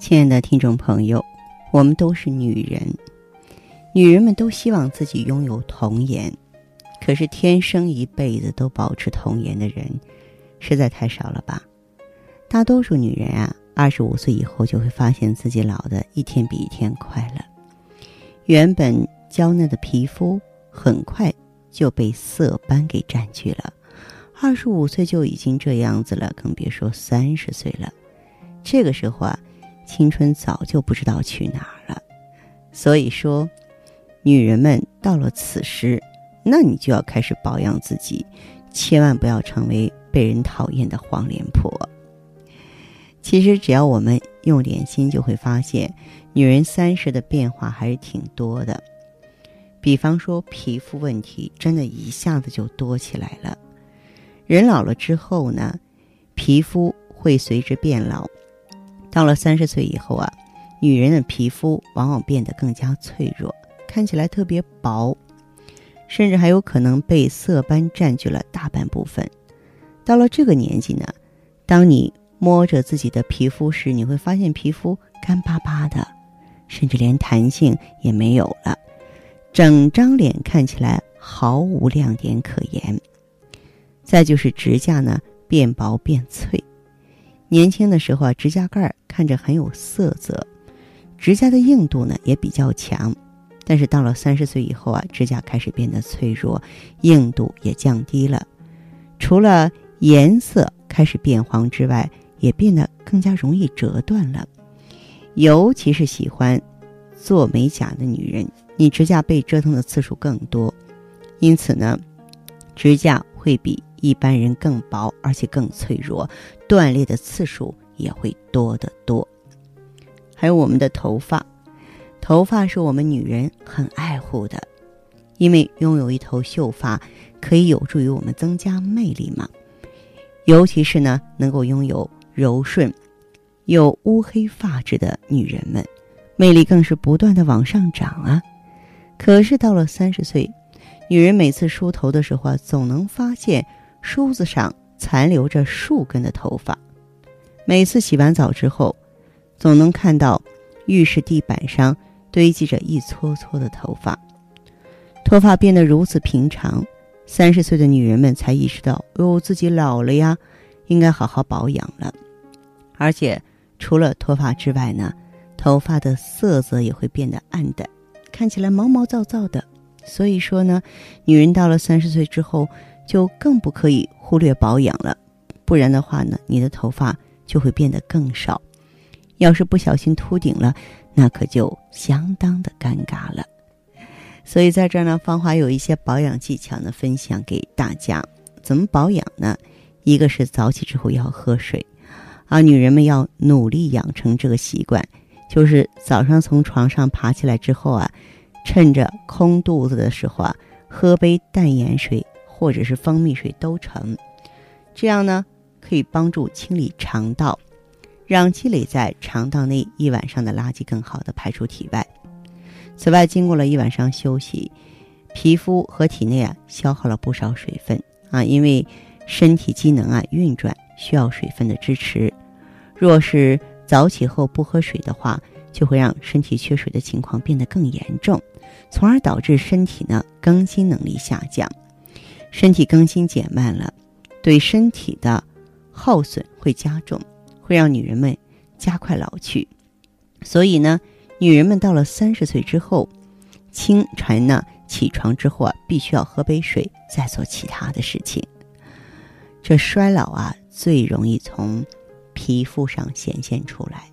亲爱的听众朋友，我们都是女人，女人们都希望自己拥有童颜，可是天生一辈子都保持童颜的人，实在太少了吧？大多数女人啊，二十五岁以后就会发现自己老的一天比一天快了，原本娇嫩的皮肤很快就被色斑给占据了。二十五岁就已经这样子了，更别说三十岁了。这个时候啊。青春早就不知道去哪儿了，所以说，女人们到了此时，那你就要开始保养自己，千万不要成为被人讨厌的黄脸婆。其实，只要我们用点心，就会发现，女人三十的变化还是挺多的。比方说，皮肤问题真的一下子就多起来了。人老了之后呢，皮肤会随之变老。到了三十岁以后啊，女人的皮肤往往变得更加脆弱，看起来特别薄，甚至还有可能被色斑占据了大半部分。到了这个年纪呢，当你摸着自己的皮肤时，你会发现皮肤干巴巴的，甚至连弹性也没有了，整张脸看起来毫无亮点可言。再就是指甲呢，变薄变脆。年轻的时候啊，指甲盖看着很有色泽，指甲的硬度呢也比较强。但是到了三十岁以后啊，指甲开始变得脆弱，硬度也降低了。除了颜色开始变黄之外，也变得更加容易折断了。尤其是喜欢做美甲的女人，你指甲被折腾的次数更多，因此呢，指甲会比。一般人更薄，而且更脆弱，断裂的次数也会多得多。还有我们的头发，头发是我们女人很爱护的，因为拥有一头秀发可以有助于我们增加魅力嘛。尤其是呢，能够拥有柔顺又乌黑发质的女人们，魅力更是不断的往上涨啊。可是到了三十岁，女人每次梳头的时候啊，总能发现。梳子上残留着数根的头发，每次洗完澡之后，总能看到浴室地板上堆积着一撮撮的头发。脱发变得如此平常，三十岁的女人们才意识到：哟，自己老了呀，应该好好保养了。而且，除了脱发之外呢，头发的色泽也会变得暗淡，看起来毛毛躁躁的。所以说呢，女人到了三十岁之后。就更不可以忽略保养了，不然的话呢，你的头发就会变得更少。要是不小心秃顶了，那可就相当的尴尬了。所以在这儿呢，芳华有一些保养技巧呢，分享给大家。怎么保养呢？一个是早起之后要喝水，啊，女人们要努力养成这个习惯，就是早上从床上爬起来之后啊，趁着空肚子的时候啊，喝杯淡盐水。或者是蜂蜜水都成，这样呢可以帮助清理肠道，让积累在肠道内一晚上的垃圾更好的排出体外。此外，经过了一晚上休息，皮肤和体内啊消耗了不少水分啊，因为身体机能啊运转需要水分的支持。若是早起后不喝水的话，就会让身体缺水的情况变得更严重，从而导致身体呢更新能力下降。身体更新减慢了，对身体的耗损会加重，会让女人们加快老去。所以呢，女人们到了三十岁之后，清晨呢起床之后啊，必须要喝杯水，再做其他的事情。这衰老啊，最容易从皮肤上显现出来。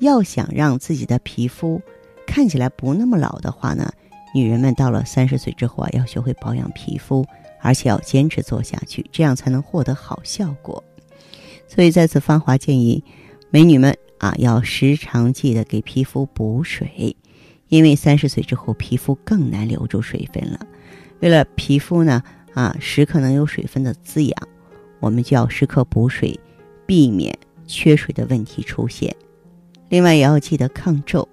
要想让自己的皮肤看起来不那么老的话呢，女人们到了三十岁之后啊，要学会保养皮肤。而且要坚持做下去，这样才能获得好效果。所以在此，芳华建议美女们啊，要时常记得给皮肤补水，因为三十岁之后皮肤更难留住水分了。为了皮肤呢啊时刻能有水分的滋养，我们就要时刻补水，避免缺水的问题出现。另外也要记得抗皱，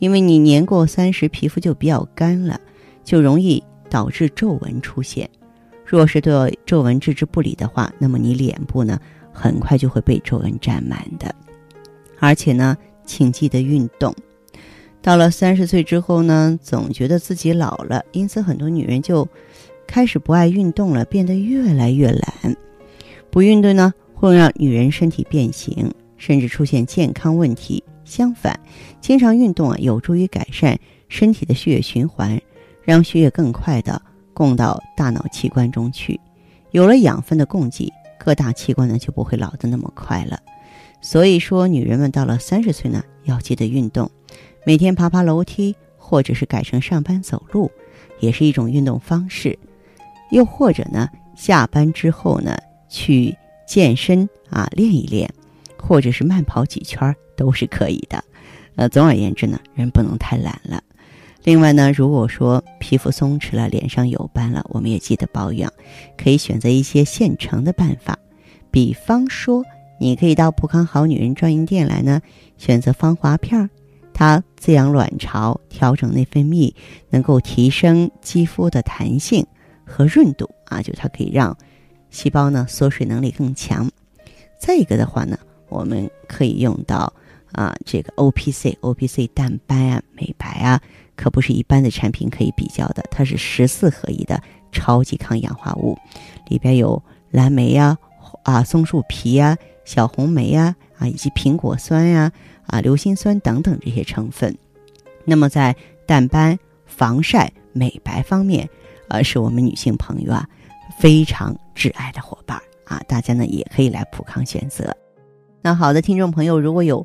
因为你年过三十，皮肤就比较干了，就容易导致皱纹出现。若是对皱纹置之不理的话，那么你脸部呢很快就会被皱纹占满的。而且呢，请记得运动。到了三十岁之后呢，总觉得自己老了，因此很多女人就开始不爱运动了，变得越来越懒。不运动呢，会让女人身体变形。甚至出现健康问题。相反，经常运动啊，有助于改善身体的血液循环，让血液更快的供到大脑器官中去。有了养分的供给，各大器官呢就不会老得那么快了。所以说，女人们到了三十岁呢，要记得运动，每天爬爬楼梯，或者是改成上班走路，也是一种运动方式。又或者呢，下班之后呢，去健身啊，练一练。或者是慢跑几圈都是可以的，呃，总而言之呢，人不能太懒了。另外呢，如果说皮肤松弛了，脸上有斑了，我们也记得保养，可以选择一些现成的办法，比方说，你可以到普康好女人专营店来呢，选择芳华片儿，它滋养卵巢，调整内分泌，能够提升肌肤的弹性和润度啊，就它可以让细胞呢缩水能力更强。再一个的话呢。我们可以用到啊，这个 O P C，O P C 淡斑啊、美白啊，可不是一般的产品可以比较的。它是十四合一的超级抗氧化物，里边有蓝莓呀、啊松树皮呀、小红莓呀、啊以及苹果酸呀、啊硫辛酸等等这些成分。那么在淡斑、防晒、美白方面，呃，是我们女性朋友啊非常挚爱的伙伴啊。大家呢也可以来普康选择。那好的，听众朋友，如果有